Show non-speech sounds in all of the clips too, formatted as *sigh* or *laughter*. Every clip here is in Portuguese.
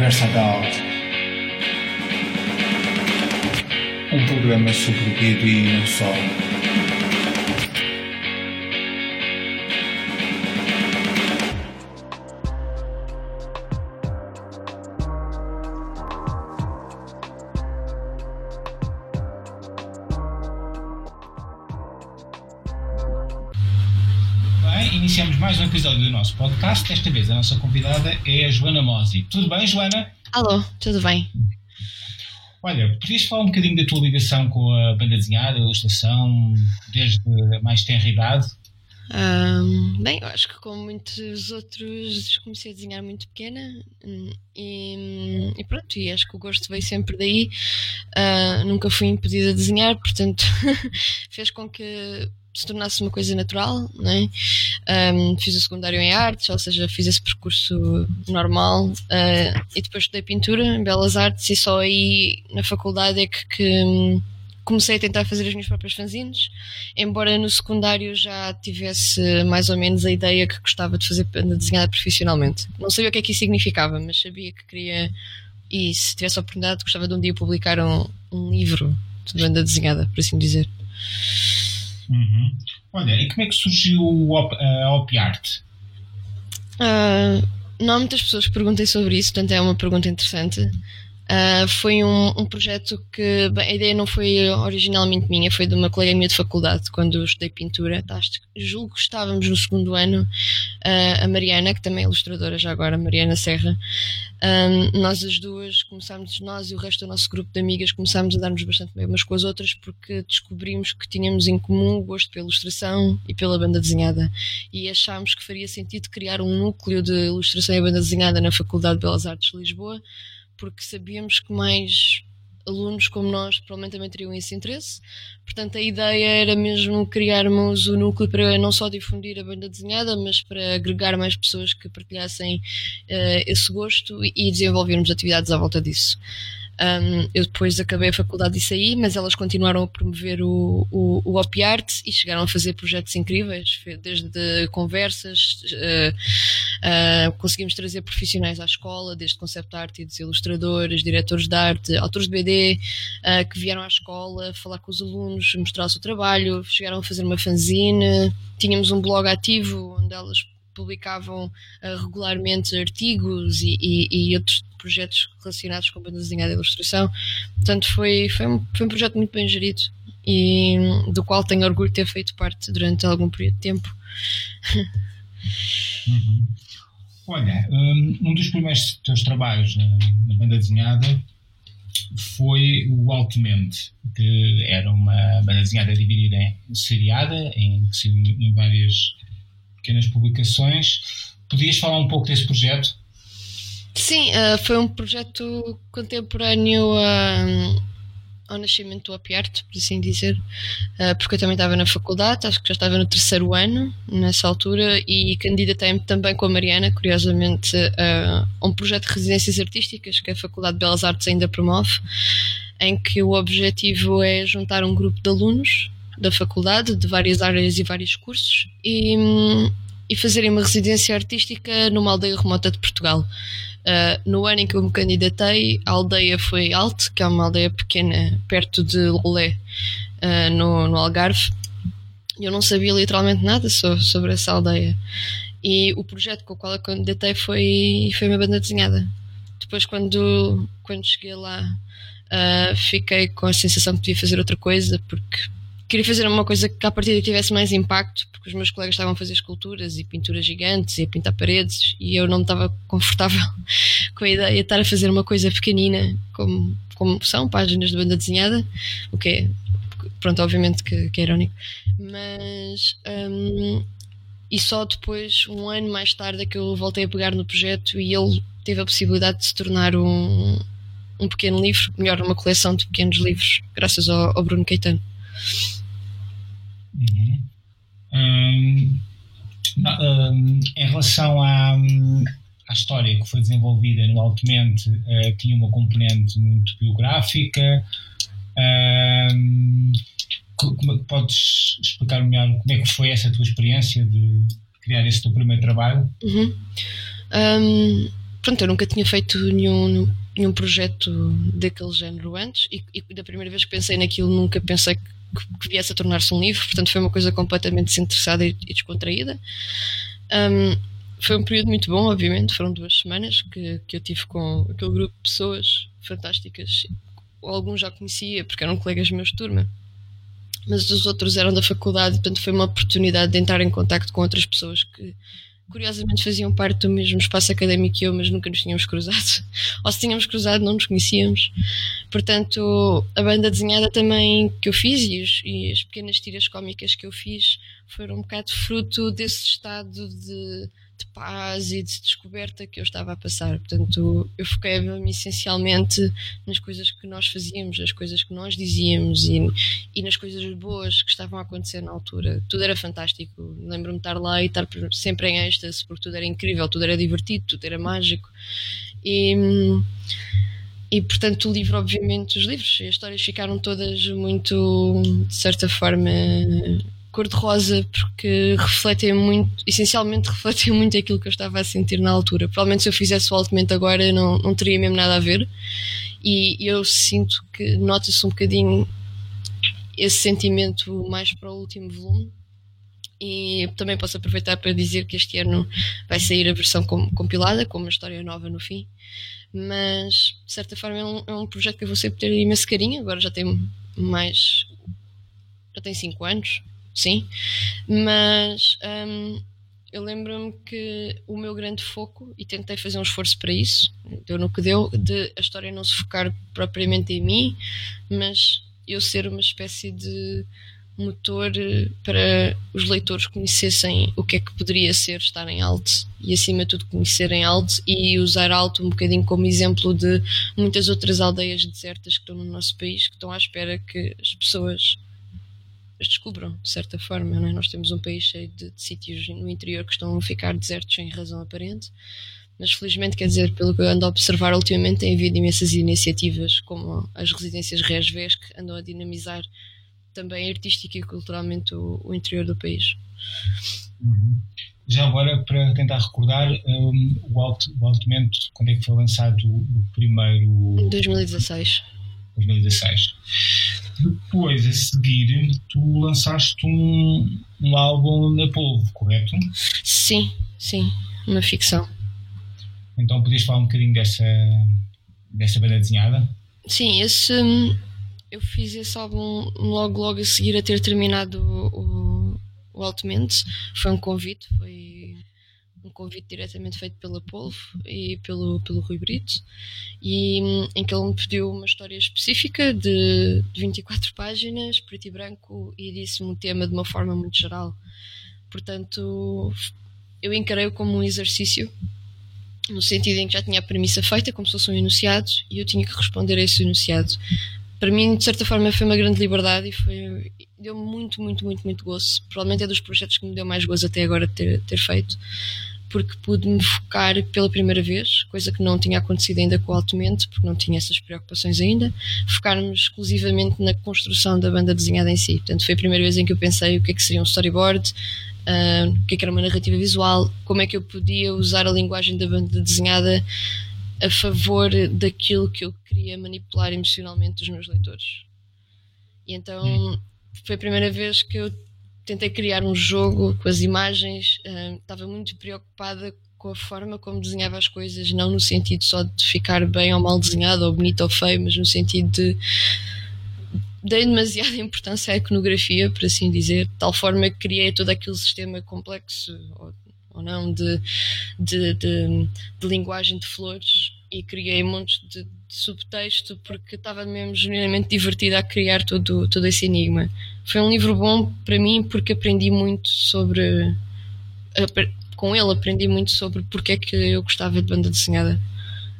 Conversa Adult. Um programa sobre o e não só. Episódio do nosso podcast. Desta vez a nossa convidada é a Joana Mosi. Tudo bem, Joana? Alô, tudo bem? Olha, podias falar um bocadinho da tua ligação com a banda desenhada, a ilustração, desde a mais tenra idade? Ahm, bem, eu acho que como muitos outros comecei a desenhar muito pequena hum, e, e pronto, e acho que o gosto veio sempre daí. Ah, nunca fui impedida de desenhar, portanto *laughs* fez com que se tornasse uma coisa natural, não é? Ahm, fiz o secundário em artes, ou seja, fiz esse percurso normal ah, e depois estudei pintura em Belas Artes e só aí na faculdade é que, que, hum, comecei a tentar fazer as minhas próprias fanzines, embora no secundário já tivesse mais ou menos a ideia que gostava de fazer banda desenhada profissionalmente. Não sabia o que é que isso significava, mas sabia que queria, e se tivesse a oportunidade, gostava de um dia publicar um, um livro de banda desenhada, por assim dizer. Uhum. Olha, e como é que surgiu Op- a Op Art? Ah, não há muitas pessoas que perguntem sobre isso, portanto é uma pergunta interessante. Ah, foi um, um projeto que bem, a ideia não foi originalmente minha, foi de uma colega minha de faculdade, quando eu estudei pintura. Acho julgo que estávamos no segundo ano, ah, a Mariana, que também é ilustradora já agora, Mariana Serra. Ah, nós as duas começámos, nós e o resto do nosso grupo de amigas, começámos a dar-nos bastante bem umas com as outras porque descobrimos que tínhamos em comum o gosto pela ilustração e pela banda desenhada. E achámos que faria sentido criar um núcleo de ilustração e banda desenhada na Faculdade de Belas Artes de Lisboa, porque sabíamos que mais alunos como nós provavelmente também teriam esse interesse. Portanto, a ideia era mesmo criarmos o núcleo para não só difundir a banda desenhada, mas para agregar mais pessoas que partilhassem eh, esse gosto e desenvolvermos atividades à volta disso. Um, eu depois acabei a faculdade e saí, mas elas continuaram a promover o, o, o Op Art e chegaram a fazer projetos incríveis, desde conversas, eh, eh, conseguimos trazer profissionais à escola, desde concept e dos ilustradores, diretores de arte, autores de BD, eh, que vieram à escola falar com os alunos, mostrar o seu trabalho, chegaram a fazer uma fanzine, tínhamos um blog ativo onde elas publicavam eh, regularmente artigos e, e- e outros projetos relacionados com banda desenhada e ilustração. Portanto, foi, foi, um, foi um projeto muito bem gerido e hum, do qual tenho orgulho de ter feito parte durante algum período de tempo. *laughs* Uhum. Olha, um, um dos primeiros teus trabalhos na, na banda desenhada foi o Altamente, que era uma banda desenhada dividida em seriada, em, em várias pequenas publicações. Podias falar um pouco desse projeto? Sim, eh, foi um projeto contemporâneo a- ao nascimento do Op Art, por assim dizer, eh, porque eu também estava na faculdade, acho que já estava no terceiro ano nessa altura e candidatei-me também com a Mariana, curiosamente, a um projeto de residências artísticas que a Faculdade de Belas Artes ainda promove, em que o objetivo é juntar um grupo de alunos da faculdade, de várias áreas e vários cursos, e, e fazerem uma residência artística numa aldeia remota de Portugal. Uh, no ano em que eu me candidatei, a aldeia foi Alte, que é uma aldeia pequena perto de Lolé, uh, no, no Algarve. Eu não sabia literalmente nada so- sobre essa aldeia. E o projeto com o qual eu candidatei foi, foi uma banda desenhada. Depois, quando, quando cheguei lá, uh, fiquei com a sensação que podia fazer outra coisa, porque queria fazer uma coisa que à partida tivesse mais impacto, porque os meus colegas estavam a fazer esculturas e pinturas gigantes e a pintar paredes, e eu não estava confortável *laughs* com a ideia de estar a fazer uma coisa pequenina, como, como são páginas de banda desenhada, o que é, pronto, obviamente que, que é irónico, mas. hum, e só depois, um ano mais tarde, é que eu voltei a pegar no projeto e ele teve a possibilidade de se tornar um, um pequeno livro, melhor, uma coleção de pequenos livros, graças ao, ao Bruno Caetano. Uhum. Hum, hum, em relação à, hum, à história que foi desenvolvida no Altamente, eh, tinha uma componente muito biográfica. Co- como é podes explicar melhor como é que foi essa tua experiência de criar esse teu primeiro trabalho? Uhum. Um, pronto, eu nunca tinha feito nenhum, nenhum projeto daquele género antes e, e da primeira vez que pensei naquilo nunca pensei que, que viesse a tornar-se um livro, portanto foi uma coisa completamente desinteressada e, e descontraída. Um, foi um período muito bom, obviamente, foram duas semanas que, que eu tive com aquele grupo de pessoas fantásticas. Alguns já conhecia porque eram colegas meus de turma, mas os outros eram da faculdade, portanto foi uma oportunidade de entrar em contato com outras pessoas que curiosamente faziam parte do mesmo espaço académico que eu, mas nunca nos tínhamos cruzado. *laughs* Ou se tínhamos cruzado, não nos conhecíamos. Portanto, a banda desenhada também que eu fiz e, os, e as pequenas tiras cómicas que eu fiz foram um bocado fruto desse estado de de paz e de descoberta que eu estava a passar. Portanto, eu foquei-me essencialmente nas coisas que nós fazíamos, nas coisas que nós dizíamos e, e nas coisas boas que estavam a acontecer na altura. Tudo era fantástico. Lembro-me de estar lá e estar sempre em êxtase, porque tudo era incrível, tudo era divertido, tudo era mágico. E. E portanto, o livro, obviamente, os livros as histórias ficaram todas muito, de certa forma, cor-de-rosa porque refletem muito, essencialmente *laughs* refletem muito aquilo que eu estava a sentir na altura. Provavelmente se eu fizesse o altamente agora não, não teria mesmo nada a ver. E eu sinto que nota-se um bocadinho esse sentimento mais para o último volume. E também posso aproveitar para dizer que este ano vai sair a versão compilada, com uma história nova no fim. Mas, de certa forma, é um, é um projeto que eu vou sempre ter imenso carinho. Agora já tem mais. Já tem 5 anos, sim, mas um, eu lembro-me que o meu grande foco, e tentei fazer um esforço para isso, deu no que deu, de a história não se focar propriamente em mim, mas eu ser uma espécie de motor para os leitores conhecessem o que é que poderia ser estar em alto e acima de tudo conhecerem alto e usar alto um bocadinho como exemplo de muitas outras aldeias desertas que estão no nosso país que estão à espera que as pessoas as descubram, de certa forma. É? Nós temos um país cheio de, de sítios no interior que estão a ficar desertos sem razão aparente, mas felizmente, quer dizer, pelo que eu ando a observar ultimamente, tem havido imensas iniciativas, como as residências Resves, que andam a dinamizar também artística e culturalmente o, o interior do país. Uhum. Já agora, para tentar recordar, um, o, Alto, o Altimento, quando é que foi lançado o primeiro? 2016. 2016. Depois, a seguir, tu lançaste um, um álbum na Polvo, correto? Sim, sim, uma ficção. Então podias falar um bocadinho dessa, dessa banda desenhada? Sim, esse, eu fiz esse álbum logo, logo a seguir a ter terminado o, o, o Altamente. Foi um convite, foi um convite diretamente feito pela Polvo e pelo, pelo Rui Brito, e em que ele me pediu uma história específica de, de 24 páginas, preto e branco, e disse-me um tema de uma forma muito geral. Portanto, eu encarei-o como um exercício, no sentido em que já tinha a premissa feita, como se fosse um enunciado, e eu tinha que responder a esse enunciado. Para mim, de certa forma, foi uma grande liberdade e foi deu muito, muito, muito, muito gozo. Provavelmente é dos projetos que me deu mais gozo até agora ter, ter feito porque pude-me focar pela primeira vez, coisa que não tinha acontecido ainda com o Altomente, porque não tinha essas preocupações ainda, focar-me exclusivamente na construção da banda desenhada em si. Portanto, foi a primeira vez em que eu pensei o que é que seria um storyboard, uh, o que é que era uma narrativa visual, como é que eu podia usar a linguagem da banda desenhada a favor daquilo que eu queria manipular emocionalmente dos meus leitores. E então hum. foi a primeira vez que eu tentei criar um jogo com as imagens, uh, estava muito preocupada com a forma como desenhava as coisas, não no sentido só de ficar bem ou mal desenhado, ou bonito ou feio, mas no sentido de dei demasiada *laughs* importância à iconografia, por assim dizer, de tal forma que criei todo aquele sistema complexo, ou, ou não, de, de, de, de linguagem de flores e criei montes de, de subtexto porque estava mesmo genuinamente divertida a criar todo, todo esse enigma. Foi um livro bom para mim porque aprendi muito sobre. Com ele aprendi muito sobre porque é que eu gostava de banda desenhada.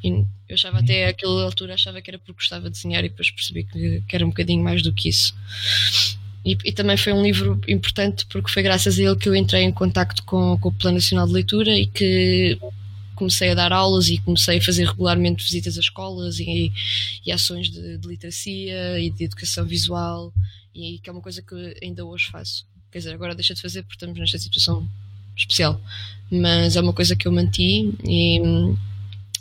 E eu achava até àquela altura achava que era porque gostava de desenhar e depois percebi que, que era um bocadinho mais do que isso. E, e, também foi um livro importante porque foi graças a ele que eu entrei em contacto com, com o Plano Nacional de Leitura e que comecei a dar aulas e comecei a fazer regularmente visitas a escolas e, e ações de, de, literacia e de educação visual, e que é uma coisa que ainda hoje faço. Quer dizer, agora deixa de fazer porque estamos nesta situação especial, mas é uma coisa que eu manti e,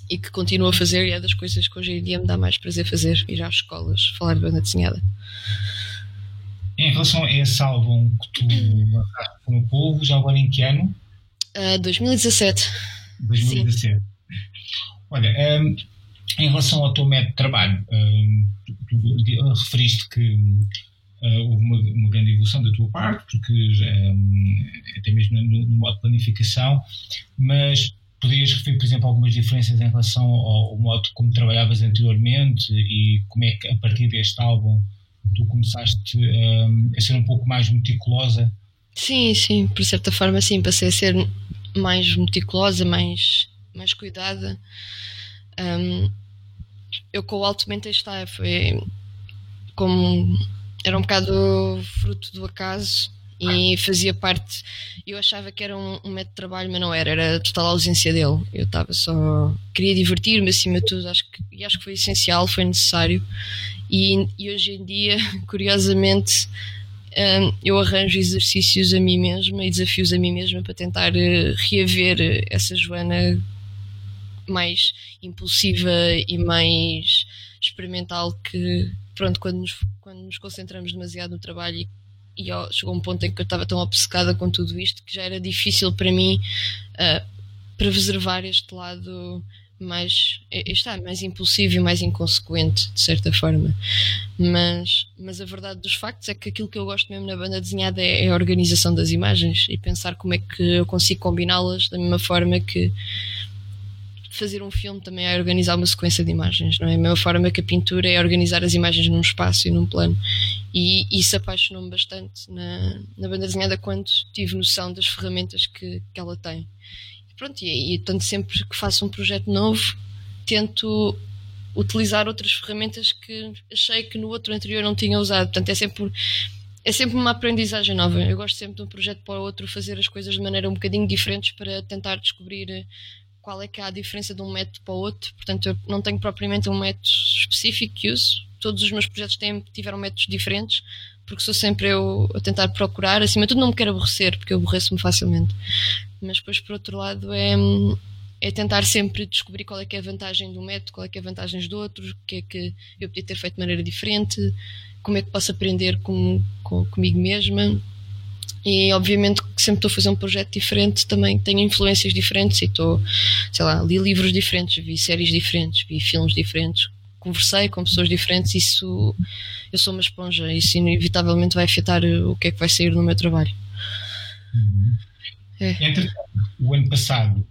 e que continuo a fazer e é das coisas que hoje em dia me dá mais prazer fazer, ir às escolas, falar de banda desenhada. Em relação a esse álbum que tu *laughs* lançaste com o povo, já agora em que ano? Uh, 2017. 2017. Sim. Olha, um, em relação ao teu método de trabalho, um, tu, tu, referiste que uh, houve uma, uma, grande evolução da tua parte, porque um, até mesmo no, no modo de planificação, mas Podias referir, por exemplo, algumas diferenças em relação ao, ao, modo como trabalhavas anteriormente e como é que, a partir deste álbum, tu começaste um, a ser um pouco mais meticulosa? Sim, sim, por certa forma, sim, passei a ser mais meticulosa, mais, mais cuidada. Um, eu com o altamente está, foi como era um bocado fruto do acaso e fazia parte. Eu achava que era um, um, método de trabalho, mas não era, era total ausência dele. Eu estava só. queria divertir-me acima de tudo, acho que, e acho que foi essencial, foi necessário. E, e hoje em dia, *laughs* curiosamente, eu arranjo exercícios a mim mesma e desafios a mim mesma para tentar uh, reaver essa Joana mais impulsiva e mais experimental que pronto quando nos, quando nos concentramos demasiado no trabalho e e chegou um ponto em que eu estava tão obcecada com tudo isto que já era difícil para mim uh, preservar este lado mais está mais impulsivo e mais inconsequente de certa forma mas mas a verdade dos factos é que aquilo que eu gosto mesmo na banda desenhada é, é a organização das imagens e pensar como é que eu consigo combiná-las da mesma forma que fazer um filme também é organizar uma sequência de imagens, não é? A mesma forma que a pintura é organizar as imagens num espaço e num plano. E isso apaixonou-me bastante na, na banda desenhada quando tive noção das ferramentas que, que ela tem. Pronto, e, e tanto sempre que faço um projeto novo, tento utilizar outras ferramentas que achei que no outro anterior não tinha usado. Portanto, é sempre é sempre uma aprendizagem nova. Eu gosto sempre de um projeto para o outro fazer as coisas de maneira um bocadinho diferentes para tentar descobrir qual é que é a diferença de um método para o outro. Portanto, eu não tenho propriamente um método específico que uso. Todos os meus projetos têm, tiveram métodos diferentes, porque sou sempre eu a tentar procurar. Acima de tudo, não me quero aborrecer, porque eu aborreço-me facilmente. Mas depois, por outro lado, é, é tentar sempre descobrir qual é que é a vantagem um método, qual é que é a vantagem do outro, o que é que eu podia ter feito de maneira diferente, como é que posso aprender com, com comigo mesma e obviamente que sempre estou a fazer um projeto diferente, também tenho influências diferentes e estou, sei lá, li livros diferentes, vi séries diferentes, vi filmes diferentes, conversei com pessoas diferentes, isso eu sou uma esponja, isso inevitavelmente vai afetar o que é que vai sair no meu trabalho. Uhum. É. Entretanto, o ano passado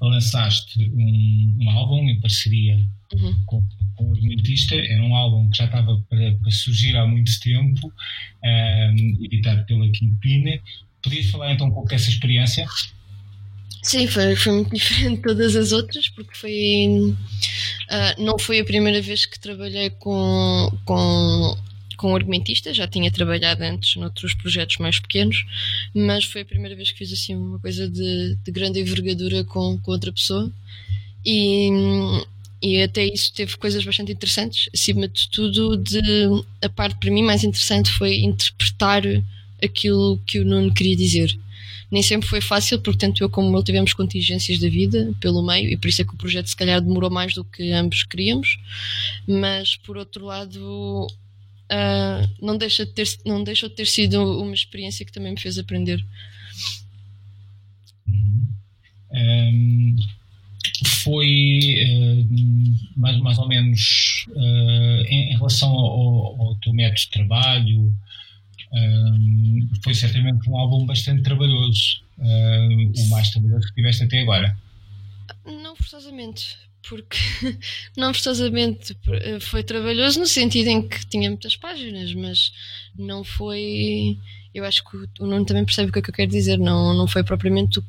lançaste um, um álbum em parceria uhum. com, com o argumentista. Era um álbum que já estava para, para surgir há muito tempo, um, editado pela Kingpin. Podias falar então um pouco dessa experiência? Sim, foi, foi muito *laughs* diferente de todas as outras, porque foi. Uh, não foi a primeira vez que trabalhei com, com com argumentista, já tinha trabalhado antes noutros projetos mais pequenos, mas foi a primeira vez que fiz assim uma coisa de, de grande envergadura com, com outra pessoa. E, e até isso teve coisas bastante interessantes. Acima de tudo, de, a parte para mim mais interessante foi interpretar aquilo que o Nuno queria dizer. Nem sempre foi fácil, porque tanto eu como ele tivemos contingências da vida pelo meio, e por isso é que o projeto se calhar demorou mais do que ambos queríamos. Mas por outro lado, uh, não, deixa de ter, não deixou de ter sido uma experiência que também me fez aprender. Uhum. Um, foi uh, mais, mais ou menos uh, em, em, relação ao, ao, teu método de trabalho, um, foi certamente um álbum bastante trabalhoso, o mais trabalhoso que tiveste até agora. Forçosamente, porque *laughs* não forçosamente eh, foi trabalhoso no sentido em que tinha muitas páginas, mas não foi. Eu acho que o Nuno também percebe o que é que eu quero dizer, não, não foi propriamente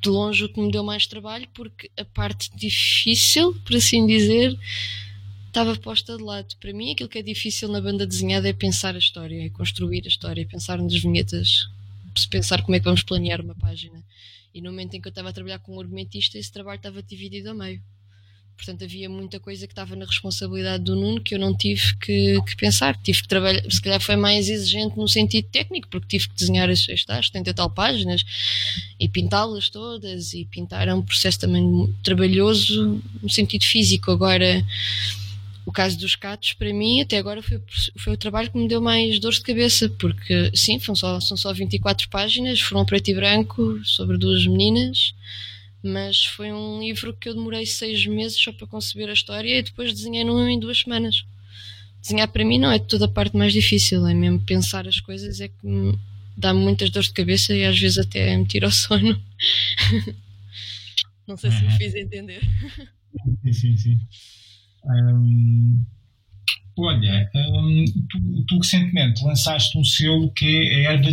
de longe o que me deu mais trabalho, porque a parte difícil, por assim dizer, estava posta de lado. Para mim, aquilo que é difícil na banda desenhada é pensar a história, é construir a história, é pensar nas vinhetas, pensar como é que vamos planear uma página. E no momento em que eu estava a trabalhar com um argumentista, esse trabalho estava dividido a meio Portanto, havia muita coisa que estava na responsabilidade do Nuno que eu não tive que, que, pensar. Tive que trabalhar, se calhar foi mais exigente no sentido técnico, porque tive que desenhar as, as 70 tal páginas e pintá-las todas. E pintar é um processo também trabalhoso no sentido físico. Agora, o caso dos catos, para mim, até agora foi, foi o trabalho que me deu mais dor de cabeça, porque sim, são só, são só 24 páginas, foram preto e branco, sobre duas meninas mas foi um livro que eu demorei seis meses só para conceber a história e depois desenhei num em duas semanas. Desenhar para mim não é toda a parte mais difícil, é mesmo pensar as coisas é que dá muitas dores de cabeça e às vezes até me tira o sono. *laughs* não sei se me fiz entender. Sim, sim, sim. Olha, tu, tu, recentemente lançaste um selo que é a Erva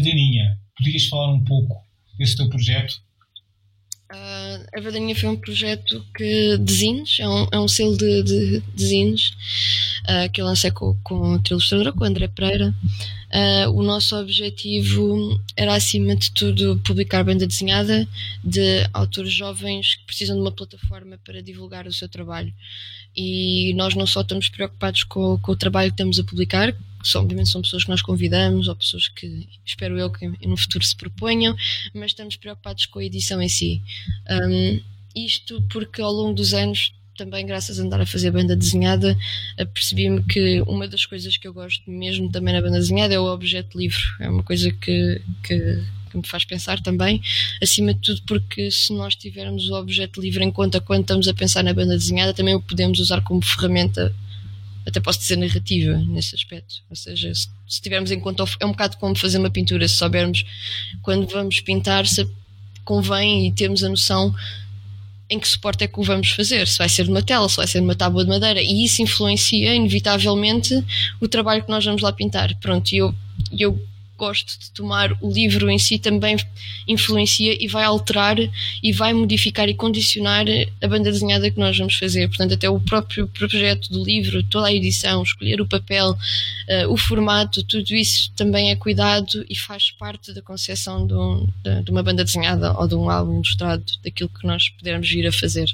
Podias falar um pouco desse teu projeto? Uh, a Verdaninha foi um projeto que de zines, é um, é um selo de, de, de zines uh, que eu lancei com, com outra ilustradora, com o André Pereira. Uh, o nosso objetivo era, acima de tudo, publicar banda desenhada de autores jovens que precisam de uma plataforma para divulgar o seu trabalho. E nós não só estamos preocupados com, com o trabalho que estamos a publicar, são, obviamente são pessoas que nós convidamos ou pessoas que espero eu que no futuro se proponham, mas estamos preocupados com a edição em si. Um, isto porque ao longo dos anos também graças a andar a fazer banda desenhada, percebi-me que uma das coisas que eu gosto mesmo também na banda desenhada é o objeto livre. É uma coisa que, que, que, me faz pensar também, acima de tudo porque se nós tivermos o objeto livre em conta quando estamos a pensar na banda desenhada, também o podemos usar como ferramenta até posso dizer narrativa nesse aspecto. Ou seja, se, se tivermos em conta, é um bocado como fazer uma pintura, se soubermos quando vamos pintar, se convém e temos a noção em que suporte é que o vamos fazer, se vai ser de uma tela, se vai ser de uma tábua de madeira, e isso influencia inevitavelmente o trabalho que nós vamos lá pintar. Pronto, e eu, eu gosto de tomar o livro em si também influencia e vai alterar e vai modificar e condicionar a banda desenhada que nós vamos fazer. Portanto, até o próprio projeto do livro, toda a edição, escolher o papel, uh, o formato, tudo isso também é cuidado e faz parte da concepção de, um, de, de uma banda desenhada ou de um álbum ilustrado, daquilo que nós pudermos vir a fazer.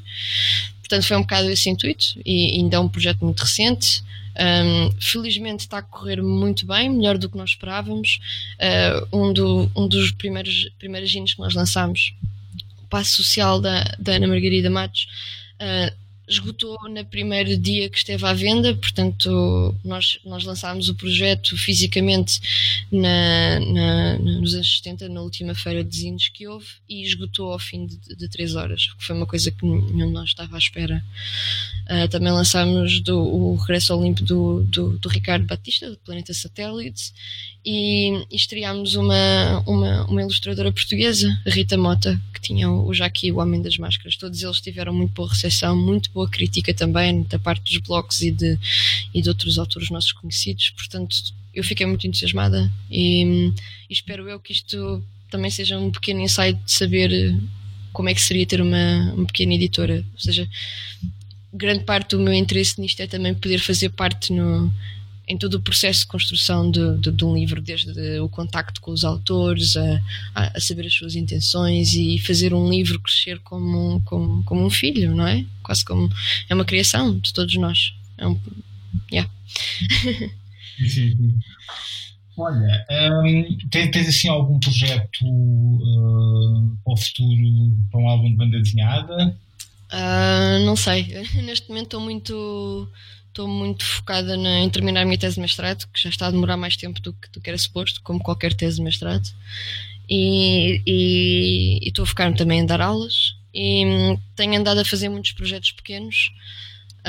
Portanto, foi um bocado esse intuito e ainda é um projeto muito recente. Um, felizmente está a correr muito bem, melhor do que nós esperávamos. Uh, um, do, um dos primeiros, primeiros hinos que nós lançámos, o passo social da, da Ana Margarida Matos, uh, esgotou no primeiro dia que esteve à venda, portanto, nós, nós lançámos o projeto fisicamente na, na, nos anos 70, na última feira de desenhos que houve, e esgotou ao fim de, de três horas, que foi uma coisa que nenhum de nós estava à espera. Uh, também lançámos do, o Regresso ao do, do, do Ricardo Batista, do Planeta Satélite, e, e estreámos uma, uma, uma ilustradora portuguesa, Rita Mota, que tinha o Jaqui, o Homem das Máscaras. Todos eles tiveram muito boa recepção, muito boa crítica também da parte dos blogs e de, e de outros autores nossos conhecidos. Portanto, eu fiquei muito entusiasmada e, e espero eu que isto também seja um pequeno insight de saber como é que seria ter uma, uma pequena editora. Ou seja, grande parte do meu interesse nisto é também poder fazer parte no, em todo o processo de construção de, de, de, um livro, desde o contacto com os autores, a, a, saber as suas intenções e fazer um livro crescer como como, como um filho, não é? Quase como. É uma criação de todos nós. É um. Yeah. Olha, um, tens, tens, assim algum projeto uh, para o futuro, para um álbum de banda desenhada? Uh, não sei. *laughs* Neste momento estou muito estou muito focada na, em terminar a minha tese de mestrado, que já está a demorar mais tempo do que, do que era suposto, como qualquer tese de mestrado. E, e, e estou a focar-me também em dar aulas. E hum, tenho andado a fazer muitos projetos pequenos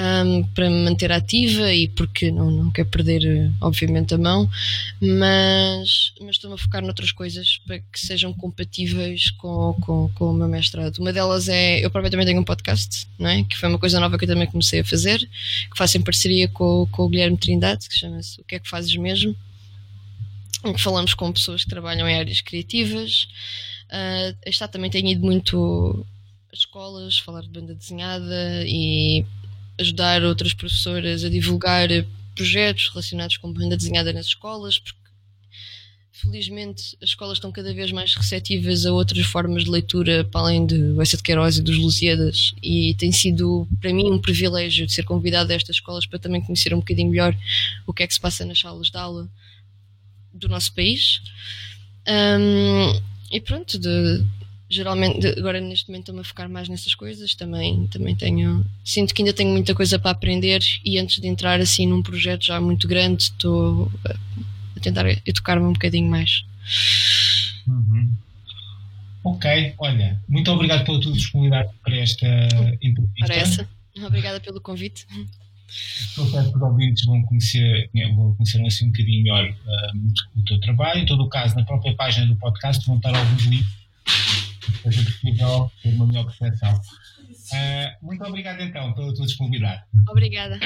um, para me manter ativa e porque não, não quero perder, obviamente, a mão, mas, mas estou-me a focar noutras coisas para que sejam compatíveis com, com, com o meu mestrado. Uma delas é, eu próprio também tenho um podcast, não é? que foi uma coisa nova que eu também comecei a fazer, que faço em parceria com, com o Guilherme Trindade, que chama-se O que é que fazes mesmo? em que falamos com pessoas que trabalham em áreas criativas. Uh, está também tenho ido muito escolas, falar de banda desenhada e ajudar outras professoras a divulgar projetos relacionados com banda desenhada nas escolas, porque felizmente as escolas estão cada vez mais receptivas a outras formas de leitura para além de Bessa de Queiroz e dos Lusíadas e tem sido para mim um privilégio de ser convidado a estas escolas para também conhecer um bocadinho melhor o que é que se passa nas salas de aula do nosso país. Um, e pronto de, geralmente agora neste momento estou-me a focar mais nessas coisas também também tenho sinto que ainda tenho muita coisa para aprender e antes de entrar assim num projeto já muito grande estou a tentar educar-me um bocadinho mais uhum. ok olha muito obrigado pela tua disponibilidade para esta entrevista para essa obrigada pelo convite Estou certo que os ouvintes vão conhecer, vão conhecer assim um bocadinho melhor uh, o teu trabalho. Em todo o caso, na própria página do podcast vão estar alguns links seja possível ter uma melhor percepção. Uh, muito obrigado então pela tua disponibilidade. Obrigada.